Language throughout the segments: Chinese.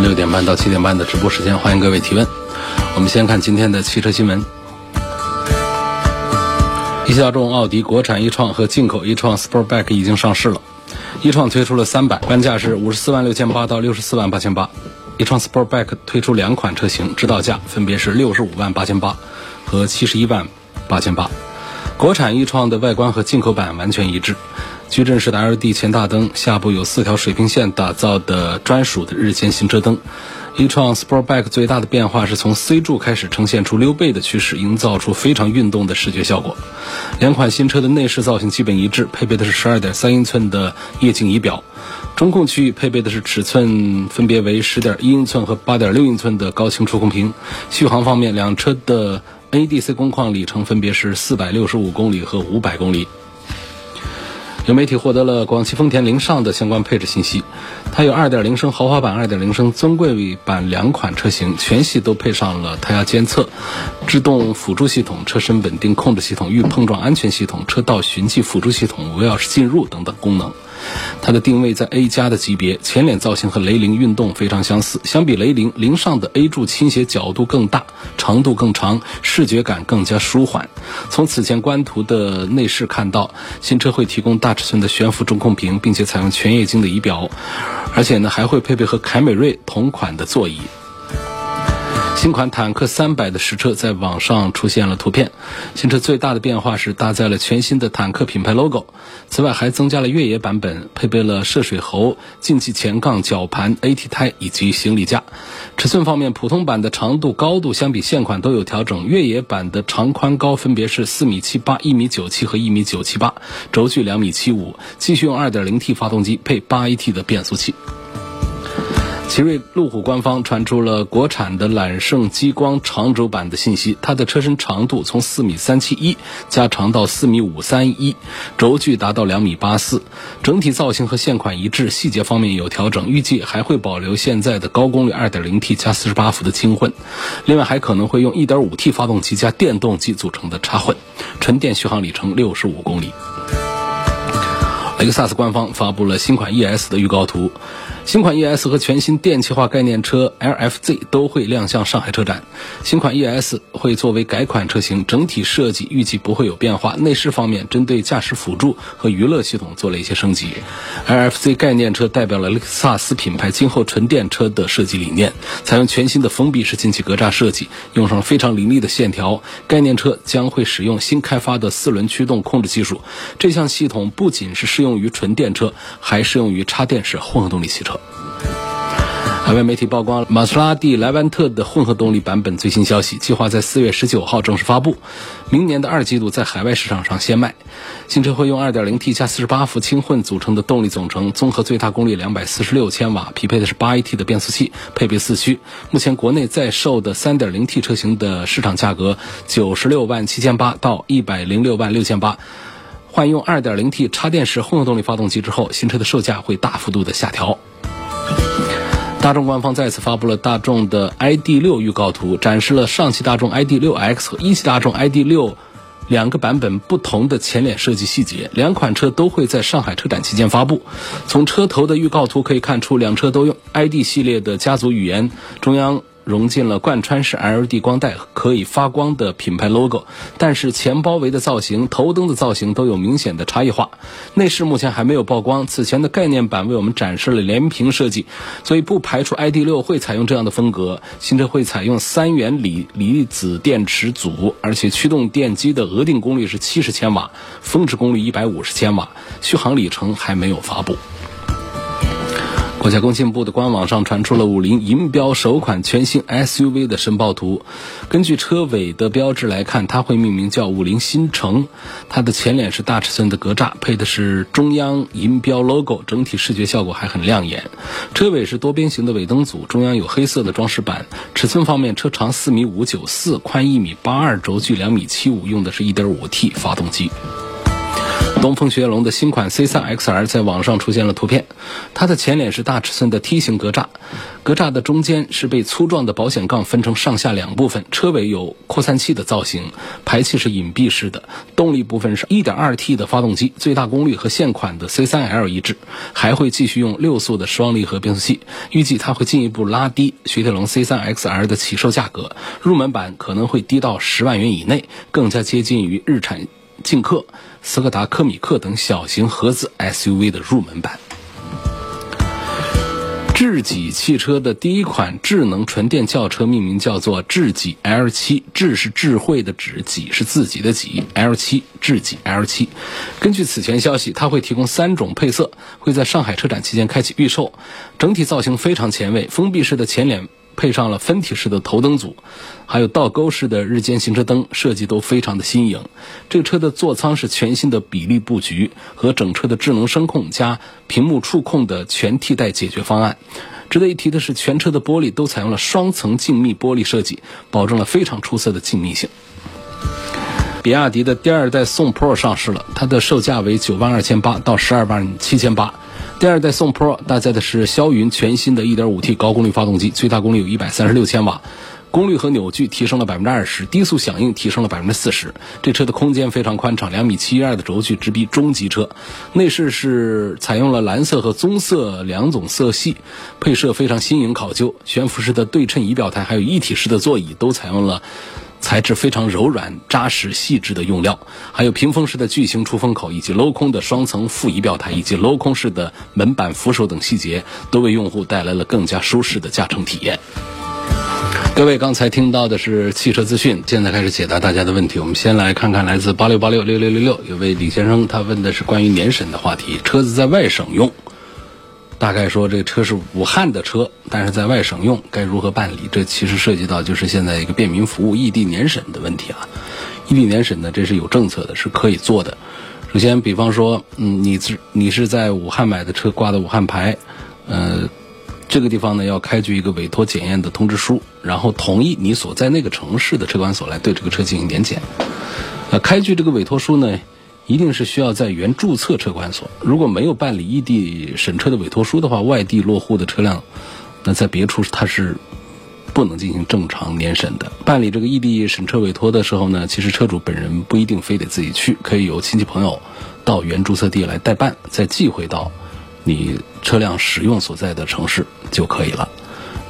六点半到七点半的直播时间，欢迎各位提问。我们先看今天的汽车新闻。一汽大众奥迪国产一创和进口一创 Sportback 已经上市了。一创推出了三版，官价是五十四万六千八到六十四万八千八。一创 Sportback 推出两款车型，指导价分别是六十五万八千八和七十一万八千八。国产一创的外观和进口版完全一致。矩阵式的 LED 前大灯，下部有四条水平线打造的专属的日间行车灯。一创 Sportback 最大的变化是从 C 柱开始呈现出溜背的趋势，营造出非常运动的视觉效果。两款新车的内饰造型基本一致，配备的是12.3英寸的液晶仪表。中控区域配备的是尺寸分别为10.1英寸和8.6英寸的高清触控屏。续航方面，两车的 ADC 工况里程分别是465公里和500公里。有媒体获得了广汽丰田凌尚的相关配置信息，它有2.0升豪华版、2.0升尊贵版两款车型，全系都配上了胎压监测、制动辅助系统、车身稳定控制系统、预碰撞安全系统、车道循迹辅助系统、无钥匙进入等等功能。它的定位在 A 加的级别，前脸造型和雷凌运动非常相似。相比雷凌，凌尚的 A 柱倾斜角度更大，长度更长，视觉感更加舒缓。从此前官图的内饰看到，新车会提供大尺寸的悬浮中控屏，并且采用全液晶的仪表，而且呢还会配备和凯美瑞同款的座椅。新款坦克三百的实车在网上出现了图片。新车最大的变化是搭载了全新的坦克品牌 logo，此外还增加了越野版本，配备了涉水喉、进气前杠、绞盘、AT 胎以及行李架。尺寸方面，普通版的长度、高度相比现款都有调整，越野版的长宽高分别是四米七八、一米九七和一米九七八，轴距两米七五，继续用二点零 T 发动机配八 AT 的变速器。奇瑞路虎官方传出了国产的揽胜激光长轴版的信息，它的车身长度从四米三七一加长到四米五三一，轴距达到两米八四，整体造型和现款一致，细节方面有调整，预计还会保留现在的高功率二点零 T 加四十八伏的轻混，另外还可能会用一点五 T 发动机加电动机组成的插混，纯电续航里程六十五公里。雷克萨斯官方发布了新款 ES 的预告图。新款 ES 和全新电气化概念车 LFZ 都会亮相上海车展。新款 ES 会作为改款车型，整体设计预计不会有变化。内饰方面，针对驾驶辅助和娱乐系统做了一些升级。LFZ 概念车代表了雷克萨斯品牌今后纯电车的设计理念，采用全新的封闭式进气格栅设计，用上了非常凌厉的线条。概念车将会使用新开发的四轮驱动控制技术，这项系统不仅是适用于纯电车，还适用于插电式混合动力汽车。海外媒体曝光了玛莎拉蒂莱万特的混合动力版本最新消息，计划在四月十九号正式发布，明年的二季度在海外市场上先卖。新车会用二点零 T 加四十八伏轻混组成的动力总成，综合最大功率两百四十六千瓦，匹配的是八 AT 的变速器，配备四驱。目前国内在售的三点零 T 车型的市场价格九十六万七千八到一百零六万六千八，换用二点零 T 插电式混合动力发动机之后，新车的售价会大幅度的下调。大众官方再次发布了大众的 ID.6 预告图，展示了上汽大众 ID.6X 和一汽大众 ID.6 两个版本不同的前脸设计细节。两款车都会在上海车展期间发布。从车头的预告图可以看出，两车都用 ID 系列的家族语言，中央。融进了贯穿式 LED 光带，可以发光的品牌 logo，但是前包围的造型、头灯的造型都有明显的差异化。内饰目前还没有曝光，此前的概念版为我们展示了连屏设计，所以不排除 ID.6 会采用这样的风格。新车会采用三元锂离子电池组，而且驱动电机的额定功率是七十千瓦，峰值功率一百五十千瓦，续航里程还没有发布。国家工信部的官网上传出了五菱银标首款全新 SUV 的申报图。根据车尾的标志来看，它会命名叫五菱新城。它的前脸是大尺寸的格栅，配的是中央银标 logo，整体视觉效果还很亮眼。车尾是多边形的尾灯组，中央有黑色的装饰板。尺寸方面，车长四米五九四，宽一米八二，轴距两米七五，用的是一点五 T 发动机。东风雪铁龙的新款 C3 XR 在网上出现了图片，它的前脸是大尺寸的梯形格栅，格栅的中间是被粗壮的保险杠分成上下两部分，车尾有扩散器的造型，排气是隐蔽式的，动力部分是 1.2T 的发动机，最大功率和现款的 C3L 一致，还会继续用六速的双离合变速器，预计它会进一步拉低雪铁龙 C3 XR 的起售价格，入门版可能会低到十万元以内，更加接近于日产劲客。斯柯达柯米克等小型合资 SUV 的入门版。智己汽车的第一款智能纯电轿车命名叫做智己 L7，智是智慧的智，己是自己的己，L7 智己 L7。根据此前消息，它会提供三种配色，会在上海车展期间开启预售。整体造型非常前卫，封闭式的前脸。配上了分体式的头灯组，还有倒钩式的日间行车灯，设计都非常的新颖。这个车的座舱是全新的比例布局和整车的智能声控加屏幕触控的全替代解决方案。值得一提的是，全车的玻璃都采用了双层静谧玻璃设计，保证了非常出色的静谧性。比亚迪的第二代宋 Pro 上市了，它的售价为九万二千八到十二万七千八。第二代宋 Pro 搭载的是霄云全新的 1.5T 高功率发动机，最大功率有136千瓦，功率和扭矩提升了百分之二十，低速响应提升了百分之四十。这车的空间非常宽敞，两米七一二的轴距直逼中级车。内饰是采用了蓝色和棕色两种色系，配色非常新颖考究。悬浮式的对称仪表台，还有一体式的座椅都采用了。材质非常柔软、扎实、细致的用料，还有屏风式的巨型出风口，以及镂空的双层副仪表台，以及镂空式的门板扶手等细节，都为用户带来了更加舒适的驾乘体验。各位刚才听到的是汽车资讯，现在开始解答大家的问题。我们先来看看来自八六八六六六六六有位李先生，他问的是关于年审的话题，车子在外省用。大概说，这车是武汉的车，但是在外省用，该如何办理？这其实涉及到就是现在一个便民服务、异地年审的问题啊。异地年审呢，这是有政策的，是可以做的。首先，比方说，嗯，你是你是在武汉买的车，挂的武汉牌，呃，这个地方呢要开具一个委托检验的通知书，然后同意你所在那个城市的车管所来对这个车进行年检。呃，开具这个委托书呢。一定是需要在原注册车管所，如果没有办理异地审车的委托书的话，外地落户的车辆，那在别处它是不能进行正常年审的。办理这个异地审车委托的时候呢，其实车主本人不一定非得自己去，可以由亲戚朋友到原注册地来代办，再寄回到你车辆使用所在的城市就可以了。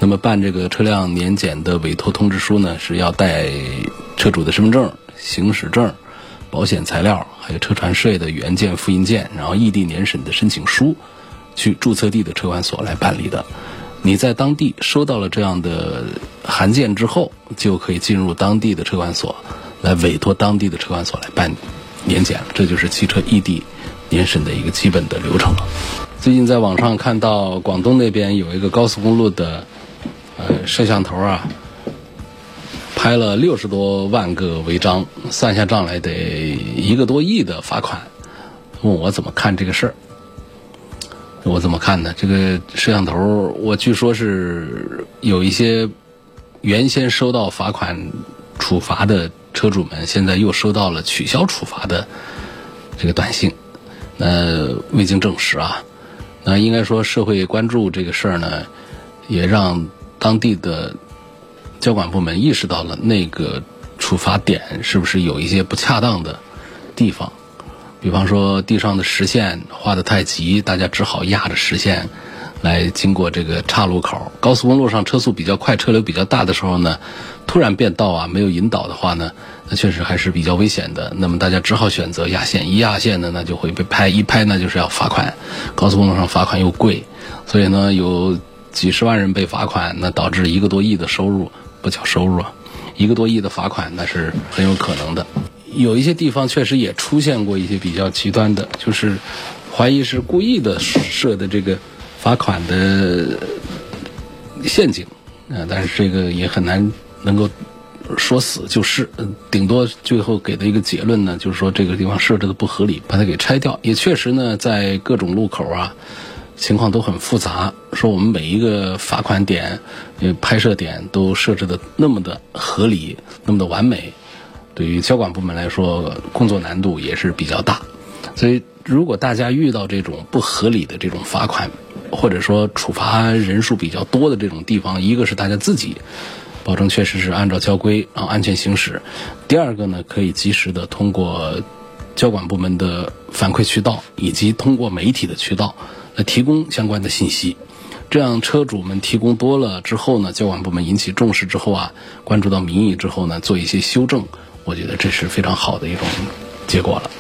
那么办这个车辆年检的委托通知书呢，是要带车主的身份证、行驶证。保险材料，还有车船税的原件、复印件，然后异地年审的申请书，去注册地的车管所来办理的。你在当地收到了这样的函件之后，就可以进入当地的车管所，来委托当地的车管所来办年检。这就是汽车异地年审的一个基本的流程了。最近在网上看到广东那边有一个高速公路的呃摄像头啊。拍了六十多万个违章，算下账来得一个多亿的罚款。问我怎么看这个事儿？我怎么看呢？这个摄像头，我据说是有一些原先收到罚款处罚的车主们，现在又收到了取消处罚的这个短信。那未经证实啊。那应该说社会关注这个事儿呢，也让当地的。交管部门意识到了那个处罚点是不是有一些不恰当的地方，比方说地上的实线画的太急，大家只好压着实线来经过这个岔路口。高速公路上车速比较快、车流比较大的时候呢，突然变道啊，没有引导的话呢，那确实还是比较危险的。那么大家只好选择压线，一压线呢，那就会被拍，一拍呢就是要罚款。高速公路上罚款又贵，所以呢有几十万人被罚款，那导致一个多亿的收入。不缴收入啊，一个多亿的罚款那是很有可能的。有一些地方确实也出现过一些比较极端的，就是怀疑是故意的设的这个。罚款的陷阱啊，但是这个也很难能够说死就是，顶多最后给的一个结论呢，就是说这个地方设置的不合理，把它给拆掉。也确实呢，在各种路口啊，情况都很复杂。说我们每一个罚款点、拍摄点都设置的那么的合理，那么的完美，对于交管部门来说，工作难度也是比较大。所以，如果大家遇到这种不合理的这种罚款，或者说处罚人数比较多的这种地方，一个是大家自己保证确实是按照交规然后安全行驶；第二个呢，可以及时的通过交管部门的反馈渠道以及通过媒体的渠道提供相关的信息。这样车主们提供多了之后呢，交管部门引起重视之后啊，关注到民意之后呢，做一些修正，我觉得这是非常好的一种结果了。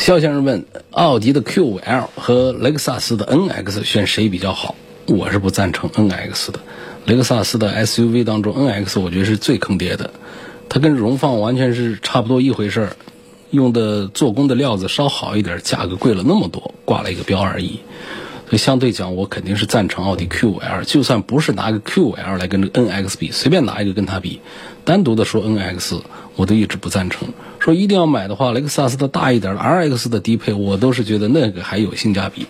肖先生问：奥迪的 Q5L 和雷克萨斯的 NX 选谁比较好？我是不赞成 NX 的。雷克萨斯的 SUV 当中，NX 我觉得是最坑爹的。它跟荣放完全是差不多一回事儿，用的做工的料子稍好一点，价格贵了那么多，挂了一个标而已。所以相对讲，我肯定是赞成奥迪 Q5L。就算不是拿个 Q5L 来跟这个 NX 比，随便拿一个跟它比，单独的说 NX，我都一直不赞成。说一定要买的话，雷克萨斯的大一点的 RX 的低配，我都是觉得那个还有性价比，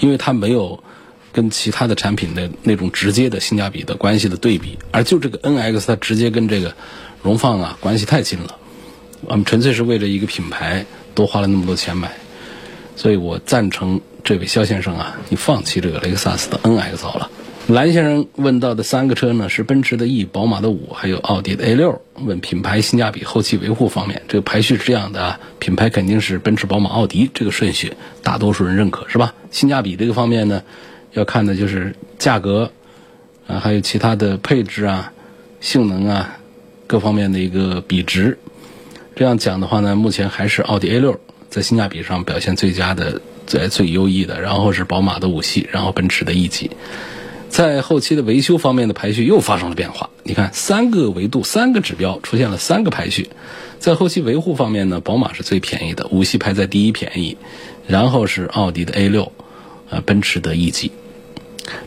因为它没有跟其他的产品的那种直接的性价比的关系的对比，而就这个 NX 它直接跟这个荣放啊关系太近了，我们纯粹是为了一个品牌多花了那么多钱买，所以我赞成这位肖先生啊，你放弃这个雷克萨斯的 NX 好了。蓝先生问到的三个车呢，是奔驰的 E、宝马的五，还有奥迪的 A 六。问品牌性价比、后期维护方面，这个排序是这样的啊，品牌肯定是奔驰、宝马、奥迪这个顺序，大多数人认可是吧？性价比这个方面呢，要看的就是价格啊，还有其他的配置啊、性能啊各方面的一个比值。这样讲的话呢，目前还是奥迪 A 六在性价比上表现最佳的、最最优异的，然后是宝马的五系，然后奔驰的 E 级。在后期的维修方面的排序又发生了变化。你看，三个维度、三个指标出现了三个排序。在后期维护方面呢，宝马是最便宜的，五系排在第一便宜，然后是奥迪的 A 六，呃，奔驰的 E 级。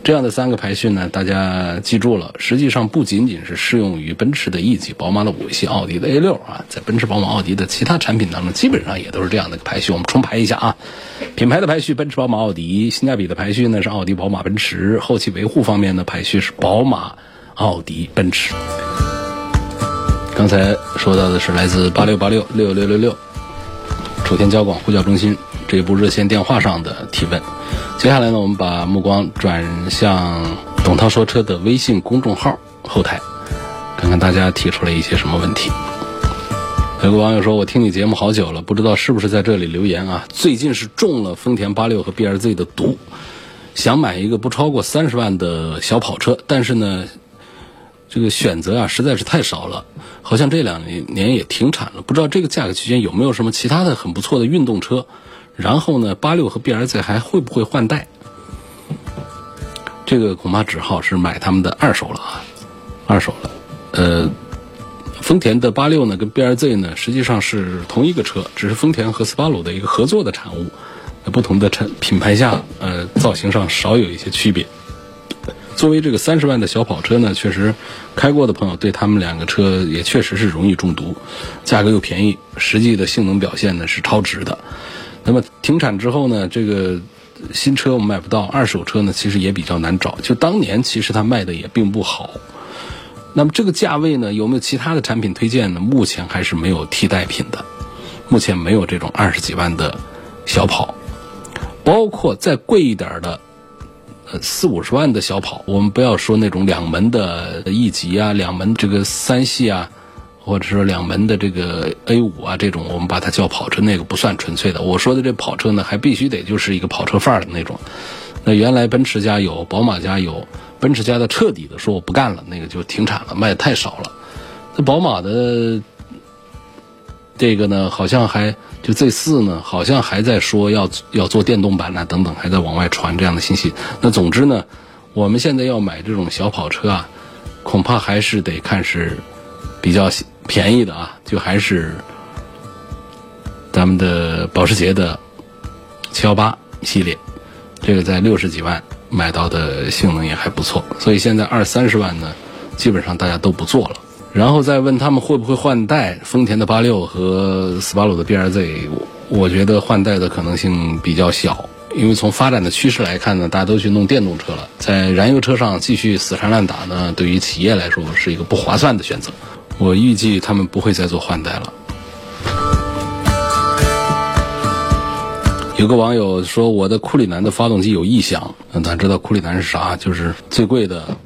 这样的三个排序呢，大家记住了。实际上不仅仅是适用于奔驰的 E 级、宝马的五系、奥迪的 A 六啊，在奔驰、宝马、奥迪的其他产品当中，基本上也都是这样的排序。我们重排一下啊，品牌的排序：奔驰、宝马、奥迪；性价比的排序呢是奥迪、宝马、奔驰；后期维护方面的排序是宝马、奥迪、奔驰。刚才说到的是来自八六八六六六六六楚天交广呼叫中心这一部热线电话上的提问。接下来呢，我们把目光转向董涛说车的微信公众号后台，看看大家提出了一些什么问题。有个网友说：“我听你节目好久了，不知道是不是在这里留言啊？最近是中了丰田八六和 B R Z 的毒，想买一个不超过三十万的小跑车，但是呢，这个选择啊实在是太少了，好像这两年也停产了。不知道这个价格区间有没有什么其他的很不错的运动车？”然后呢，八六和 B R Z 还会不会换代？这个恐怕只好是买他们的二手了啊，二手了。呃，丰田的八六呢，跟 B R Z 呢，实际上是同一个车，只是丰田和斯巴鲁的一个合作的产物，不同的产品牌下，呃，造型上少有一些区别。作为这个三十万的小跑车呢，确实开过的朋友对他们两个车也确实是容易中毒，价格又便宜，实际的性能表现呢是超值的。那么停产之后呢，这个新车我们买不到，二手车呢其实也比较难找。就当年其实它卖的也并不好。那么这个价位呢，有没有其他的产品推荐呢？目前还是没有替代品的，目前没有这种二十几万的小跑，包括再贵一点的，呃四五十万的小跑，我们不要说那种两门的 E 级啊，两门这个三系啊。或者说两门的这个 A 五啊，这种我们把它叫跑车，那个不算纯粹的。我说的这跑车呢，还必须得就是一个跑车范儿的那种。那原来奔驰家有，宝马家有，奔驰家的彻底的说我不干了，那个就停产了，卖的太少了。那宝马的这个呢，好像还就 Z 四呢，好像还在说要要做电动版呢，等等，还在往外传这样的信息。那总之呢，我们现在要买这种小跑车啊，恐怕还是得看是。比较便宜的啊，就还是咱们的保时捷的七幺八系列，这个在六十几万买到的性能也还不错，所以现在二三十万呢，基本上大家都不做了。然后再问他们会不会换代，丰田的八六和斯巴鲁的 BRZ，我觉得换代的可能性比较小，因为从发展的趋势来看呢，大家都去弄电动车了，在燃油车上继续死缠烂打呢，对于企业来说是一个不划算的选择。我预计他们不会再做换代了。有个网友说我的库里南的发动机有异响，大家知道库里南是啥？就是最贵的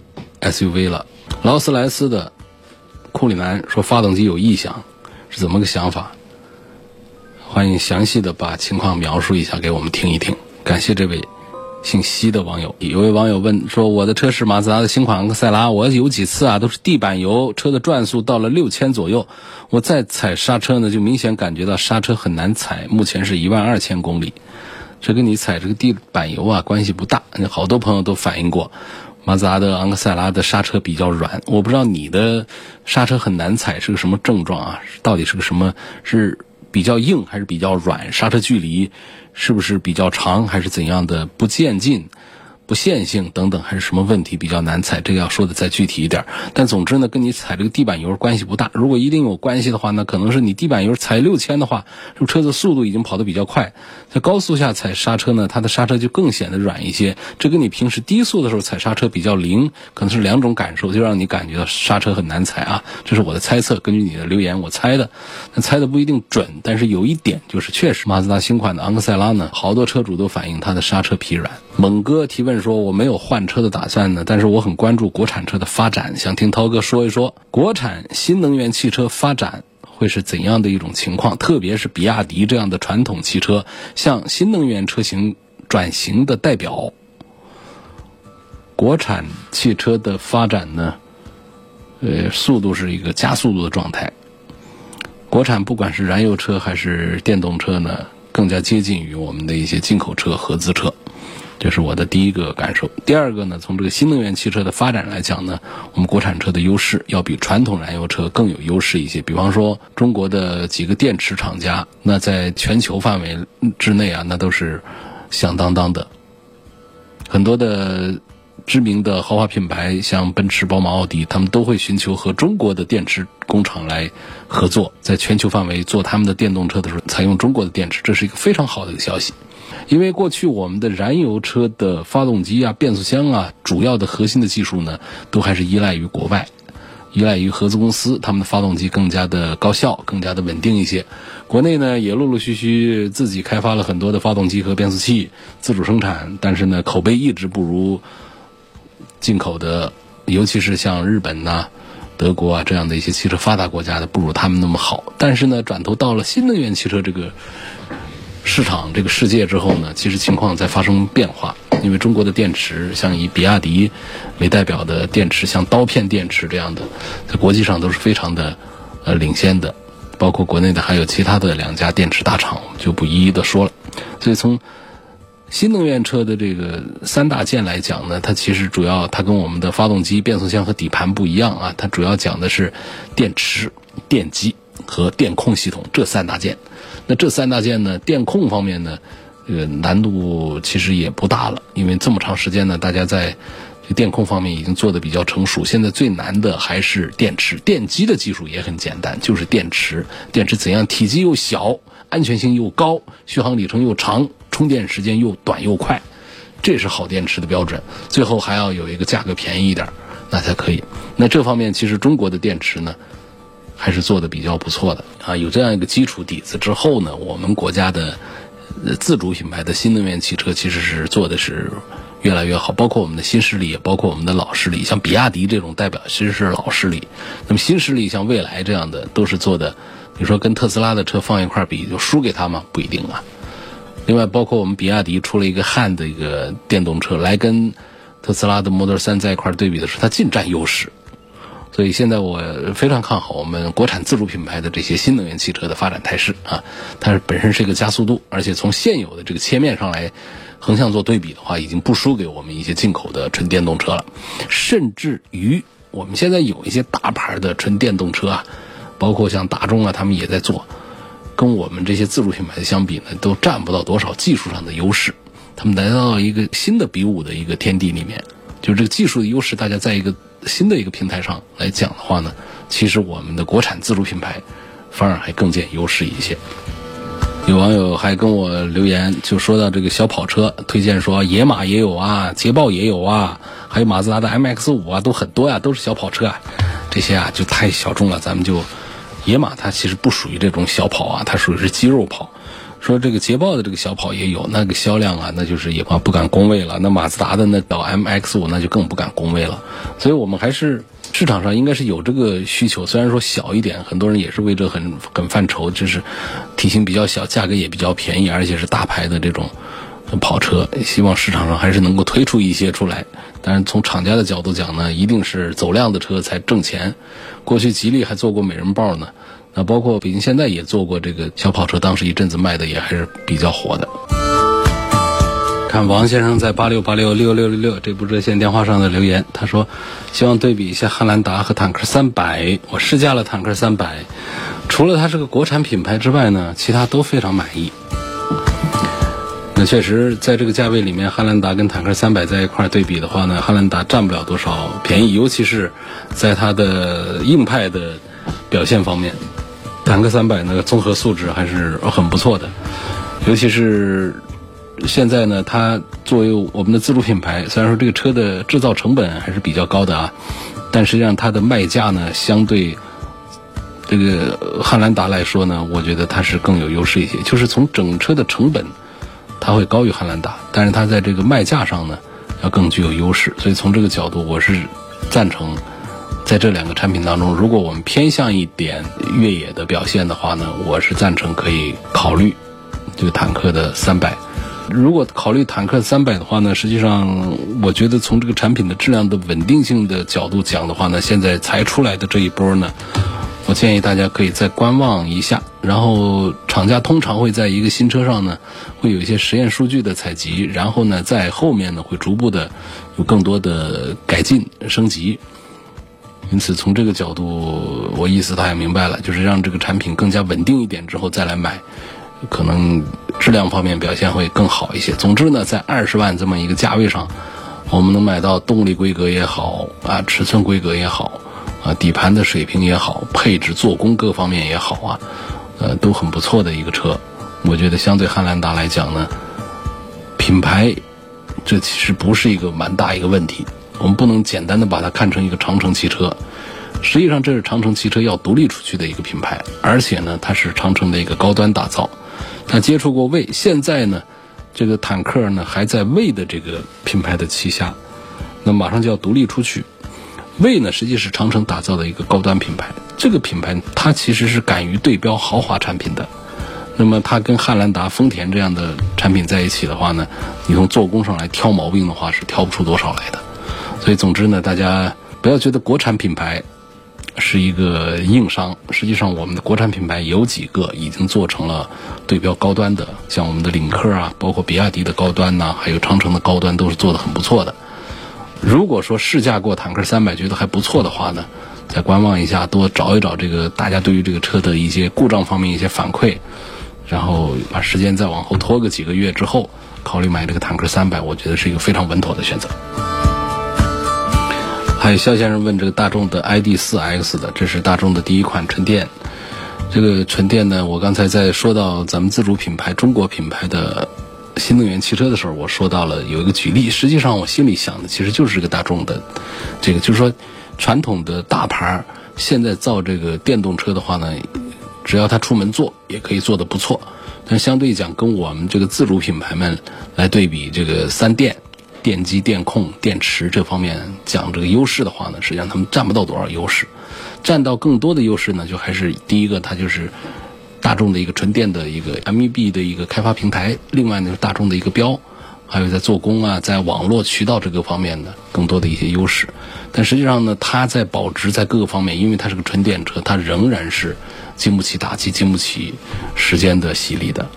SUV 了。劳斯莱斯的库里南说发动机有异响，是怎么个想法？欢迎详细的把情况描述一下给我们听一听。感谢这位姓西的网友。有位网友问说我的车是马自达的新款昂克赛拉，我有几次啊都是地板油，车的转速到了六千左右，我再踩刹车呢就明显感觉到刹车很难踩。目前是一万二千公里。这跟你踩这个地板油啊关系不大，好多朋友都反映过，马自达的昂克赛拉的刹车比较软。我不知道你的刹车很难踩是个什么症状啊？到底是个什么？是比较硬还是比较软？刹车距离是不是比较长还是怎样的？不渐进？不线性等等还是什么问题比较难踩？这个要说的再具体一点。但总之呢，跟你踩这个地板油关系不大。如果一定有关系的话，那可能是你地板油踩六千的话，这车子速度已经跑得比较快，在高速下踩刹车呢，它的刹车就更显得软一些。这跟你平时低速的时候踩刹车比较灵，可能是两种感受，就让你感觉到刹车很难踩啊。这是我的猜测，根据你的留言我猜的，那猜的不一定准。但是有一点就是，确实马自达新款的昂克赛拉呢，好多车主都反映它的刹车疲软。猛哥提问。说我没有换车的打算呢，但是我很关注国产车的发展，想听涛哥说一说国产新能源汽车发展会是怎样的一种情况，特别是比亚迪这样的传统汽车向新能源车型转型的代表，国产汽车的发展呢，呃，速度是一个加速度的状态，国产不管是燃油车还是电动车呢，更加接近于我们的一些进口车、合资车。这是我的第一个感受。第二个呢，从这个新能源汽车的发展来讲呢，我们国产车的优势要比传统燃油车更有优势一些。比方说，中国的几个电池厂家，那在全球范围之内啊，那都是响当当的。很多的知名的豪华品牌，像奔驰、宝马、奥迪，他们都会寻求和中国的电池工厂来合作，在全球范围做他们的电动车的时候，采用中国的电池，这是一个非常好的一个消息。因为过去我们的燃油车的发动机啊、变速箱啊，主要的核心的技术呢，都还是依赖于国外，依赖于合资公司，他们的发动机更加的高效、更加的稳定一些。国内呢，也陆陆续续自己开发了很多的发动机和变速器，自主生产，但是呢，口碑一直不如进口的，尤其是像日本呐、德国啊这样的一些汽车发达国家的，不如他们那么好。但是呢，转头到了新能源汽车这个。市场这个世界之后呢，其实情况在发生变化。因为中国的电池，像以比亚迪为代表的电池，像刀片电池这样的，在国际上都是非常的呃领先的。包括国内的还有其他的两家电池大厂，我们就不一一的说了。所以从新能源车的这个三大件来讲呢，它其实主要它跟我们的发动机、变速箱和底盘不一样啊，它主要讲的是电池、电机和电控系统这三大件。那这三大件呢？电控方面呢，这个难度其实也不大了，因为这么长时间呢，大家在电控方面已经做的比较成熟。现在最难的还是电池，电机的技术也很简单，就是电池。电池怎样体积又小，安全性又高，续航里程又长，充电时间又短又快，这是好电池的标准。最后还要有一个价格便宜一点，那才可以。那这方面其实中国的电池呢？还是做的比较不错的啊，有这样一个基础底子之后呢，我们国家的自主品牌的新能源汽车其实是做的是越来越好，包括我们的新势力，也包括我们的老势力，像比亚迪这种代表其实是老势力，那么新势力像蔚来这样的都是做的，你说跟特斯拉的车放一块比就输给他吗？不一定啊。另外，包括我们比亚迪出了一个汉的一个电动车来跟特斯拉的 Model 3在一块对比的时候，它尽占优势。所以现在我非常看好我们国产自主品牌的这些新能源汽车的发展态势啊，它本身是一个加速度，而且从现有的这个切面上来横向做对比的话，已经不输给我们一些进口的纯电动车了，甚至于我们现在有一些大牌的纯电动车啊，包括像大众啊，他们也在做，跟我们这些自主品牌相比呢，都占不到多少技术上的优势。他们来到一个新的比武的一个天地里面，就是这个技术的优势，大家在一个新的一个平台上来讲的话呢，其实我们的国产自主品牌反而还更见优势一些。有网友还跟我留言，就说到这个小跑车，推荐说野马也有啊，捷豹也有啊，还有马自达的 MX 五啊，都很多呀，都是小跑车啊。这些啊就太小众了，咱们就野马它其实不属于这种小跑啊，它属于是肌肉跑。说这个捷豹的这个小跑也有，那个销量啊，那就是也怕不敢恭维了。那马自达的那到 MX 五那就更不敢恭维了。所以我们还是。市场上应该是有这个需求，虽然说小一点，很多人也是为这很很犯愁，就是体型比较小，价格也比较便宜，而且是大牌的这种跑车，希望市场上还是能够推出一些出来。但是从厂家的角度讲呢，一定是走量的车才挣钱。过去吉利还做过美人豹呢，那包括北京现在也做过这个小跑车，当时一阵子卖的也还是比较火的。看王先生在八六八六六六六六这部热线电话上的留言，他说希望对比一下汉兰达和坦克三百。我试驾了坦克三百，除了它是个国产品牌之外呢，其他都非常满意。那确实在这个价位里面，汉兰达跟坦克三百在一块对比的话呢，汉兰达占不了多少便宜，尤其是在它的硬派的表现方面，坦克三百呢综合素质还是很不错的，尤其是。现在呢，它作为我们的自主品牌，虽然说这个车的制造成本还是比较高的啊，但实际上它的卖价呢，相对这个汉兰达来说呢，我觉得它是更有优势一些。就是从整车的成本，它会高于汉兰达，但是它在这个卖价上呢，要更具有优势。所以从这个角度，我是赞成在这两个产品当中，如果我们偏向一点越野的表现的话呢，我是赞成可以考虑这个坦克的三百。如果考虑坦克三百的话呢，实际上我觉得从这个产品的质量的稳定性的角度讲的话呢，现在才出来的这一波呢，我建议大家可以再观望一下。然后厂家通常会在一个新车上呢，会有一些实验数据的采集，然后呢，在后面呢会逐步的有更多的改进升级。因此从这个角度，我意思他也明白了，就是让这个产品更加稳定一点之后再来买。可能质量方面表现会更好一些。总之呢，在二十万这么一个价位上，我们能买到动力规格也好啊，尺寸规格也好啊，底盘的水平也好，配置、做工各方面也好啊，呃，都很不错的一个车。我觉得相对汉兰达来讲呢，品牌这其实不是一个蛮大一个问题。我们不能简单的把它看成一个长城汽车。实际上，这是长城汽车要独立出去的一个品牌，而且呢，它是长城的一个高端打造。它接触过魏，现在呢，这个坦克呢还在魏的这个品牌的旗下，那马上就要独立出去。魏呢实际是长城打造的一个高端品牌，这个品牌它其实是敢于对标豪华产品的。那么它跟汉兰达、丰田这样的产品在一起的话呢，你从做工上来挑毛病的话是挑不出多少来的。所以总之呢，大家不要觉得国产品牌。是一个硬伤。实际上，我们的国产品牌有几个已经做成了对标高端的，像我们的领克啊，包括比亚迪的高端呐，还有长城的高端，都是做的很不错的。如果说试驾过坦克三百觉得还不错的话呢，再观望一下，多找一找这个大家对于这个车的一些故障方面一些反馈，然后把时间再往后拖个几个月之后，考虑买这个坦克三百，我觉得是一个非常稳妥的选择。还有肖先生问这个大众的 ID.4X 的，这是大众的第一款纯电。这个纯电呢，我刚才在说到咱们自主品牌、中国品牌的新能源汽车的时候，我说到了有一个举例。实际上，我心里想的其实就是这个大众的，这个就是说，传统的大牌现在造这个电动车的话呢，只要他出门做，也可以做得不错。但相对讲，跟我们这个自主品牌们来对比，这个三电。电机、电控、电池这方面讲这个优势的话呢，实际上他们占不到多少优势，占到更多的优势呢，就还是第一个，它就是大众的一个纯电的一个 MEB 的一个开发平台，另外呢是大众的一个标，还有在做工啊，在网络渠道这个方面的更多的一些优势。但实际上呢，它在保值在各个方面，因为它是个纯电车，它仍然是经不起打击、经不起时间的洗礼的。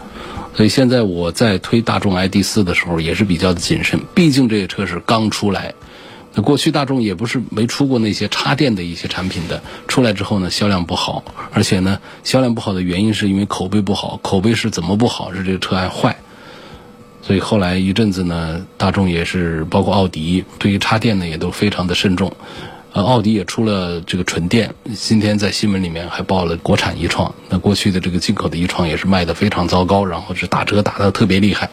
所以现在我在推大众 ID 四的时候也是比较的谨慎，毕竟这个车是刚出来。那过去大众也不是没出过那些插电的一些产品的，出来之后呢销量不好，而且呢销量不好的原因是因为口碑不好，口碑是怎么不好？是这个车还坏。所以后来一阵子呢，大众也是包括奥迪对于插电呢也都非常的慎重。奥迪也出了这个纯电，今天在新闻里面还报了国产一创。那过去的这个进口的一创也是卖的非常糟糕，然后是打折打的特别厉害。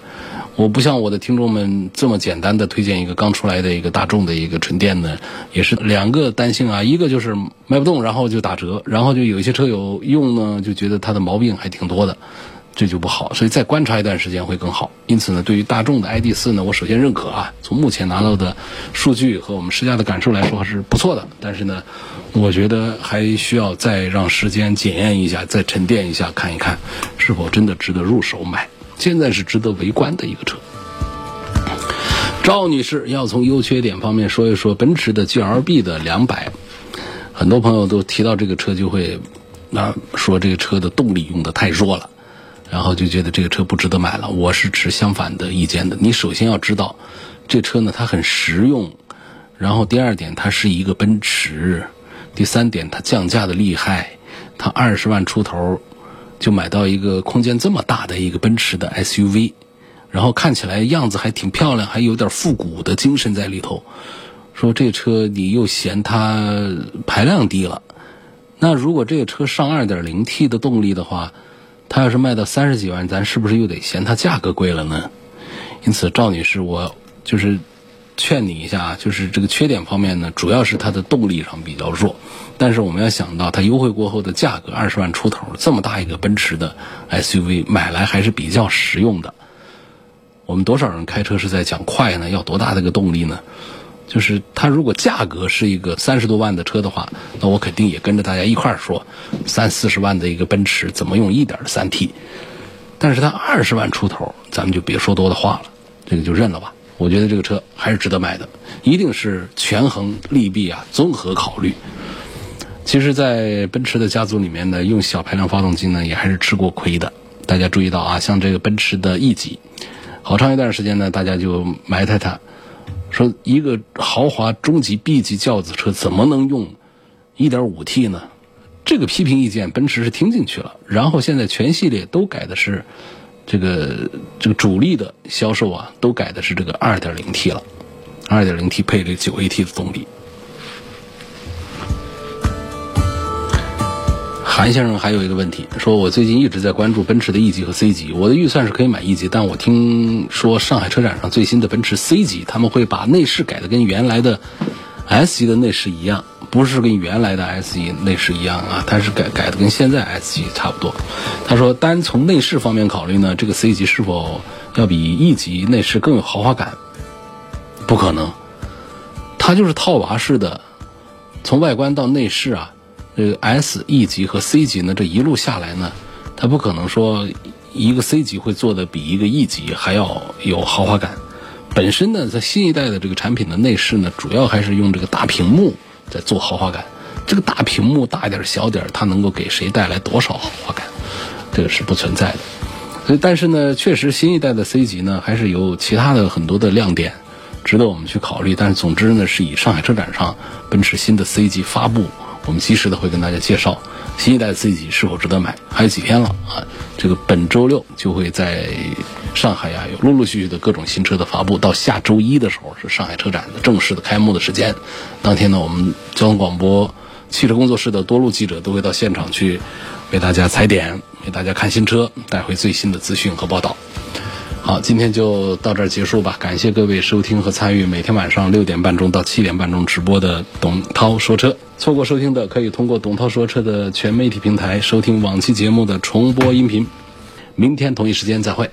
我不像我的听众们这么简单的推荐一个刚出来的一个大众的一个纯电呢，也是两个担心啊，一个就是卖不动，然后就打折，然后就有一些车友用呢，就觉得它的毛病还挺多的。这就不好，所以再观察一段时间会更好。因此呢，对于大众的 ID 四呢，我首先认可啊，从目前拿到的数据和我们试驾的感受来说还是不错的。但是呢，我觉得还需要再让时间检验一下，再沉淀一下，看一看是否真的值得入手买。现在是值得围观的一个车。赵女士要从优缺点方面说一说奔驰的 GLB 的两百，很多朋友都提到这个车就会啊说这个车的动力用的太弱了。然后就觉得这个车不值得买了。我是持相反的意见的。你首先要知道，这车呢它很实用，然后第二点它是一个奔驰，第三点它降价的厉害，它二十万出头就买到一个空间这么大的一个奔驰的 SUV，然后看起来样子还挺漂亮，还有点复古的精神在里头。说这车你又嫌它排量低了，那如果这个车上 2.0T 的动力的话。它要是卖到三十几万，咱是不是又得嫌它价格贵了呢？因此，赵女士，我就是劝你一下啊，就是这个缺点方面呢，主要是它的动力上比较弱。但是我们要想到它优惠过后的价格二十万出头，这么大一个奔驰的 SUV 买来还是比较实用的。我们多少人开车是在讲快呢？要多大的一个动力呢？就是它如果价格是一个三十多万的车的话，那我肯定也跟着大家一块儿说，三四十万的一个奔驰怎么用一点三 T？但是它二十万出头，咱们就别说多的话了，这个就认了吧。我觉得这个车还是值得买的，一定是权衡利弊啊，综合考虑。其实，在奔驰的家族里面呢，用小排量发动机呢，也还是吃过亏的。大家注意到啊，像这个奔驰的 E 级，好长一段时间呢，大家就埋汰它。说一个豪华中级 B 级轿子车怎么能用 1.5T 呢？这个批评意见奔驰是听进去了，然后现在全系列都改的是这个这个主力的销售啊，都改的是这个 2.0T 了，2.0T 配这个 9AT 的动力。韩先生还有一个问题，说我最近一直在关注奔驰的 E 级和 C 级，我的预算是可以买 E 级，但我听说上海车展上最新的奔驰 C 级，他们会把内饰改的跟原来的 S 级的内饰一样，不是跟原来的 S 级内饰一样啊，它是改改的跟现在 S 级差不多。他说，单从内饰方面考虑呢，这个 C 级是否要比 E 级内饰更有豪华感？不可能，它就是套娃式的，从外观到内饰啊。这个 S、E 级和 C 级呢，这一路下来呢，它不可能说一个 C 级会做的比一个 E 级还要有豪华感。本身呢，在新一代的这个产品的内饰呢，主要还是用这个大屏幕在做豪华感。这个大屏幕大一点小点它能够给谁带来多少豪华感？这个是不存在的。所以，但是呢，确实新一代的 C 级呢，还是有其他的很多的亮点，值得我们去考虑。但是，总之呢，是以上海车展上奔驰新的 C 级发布。我们及时的会跟大家介绍新一代 C 级是否值得买，还有几天了啊！这个本周六就会在上海呀有陆陆续续的各种新车的发布，到下周一的时候是上海车展的正式的开幕的时间。当天呢，我们交通广播汽车工作室的多路记者都会到现场去为大家踩点，给大家看新车，带回最新的资讯和报道。好，今天就到这儿结束吧。感谢各位收听和参与每天晚上六点半钟到七点半钟直播的董涛说车。错过收听的，可以通过董涛说车的全媒体平台收听往期节目的重播音频。明天同一时间再会。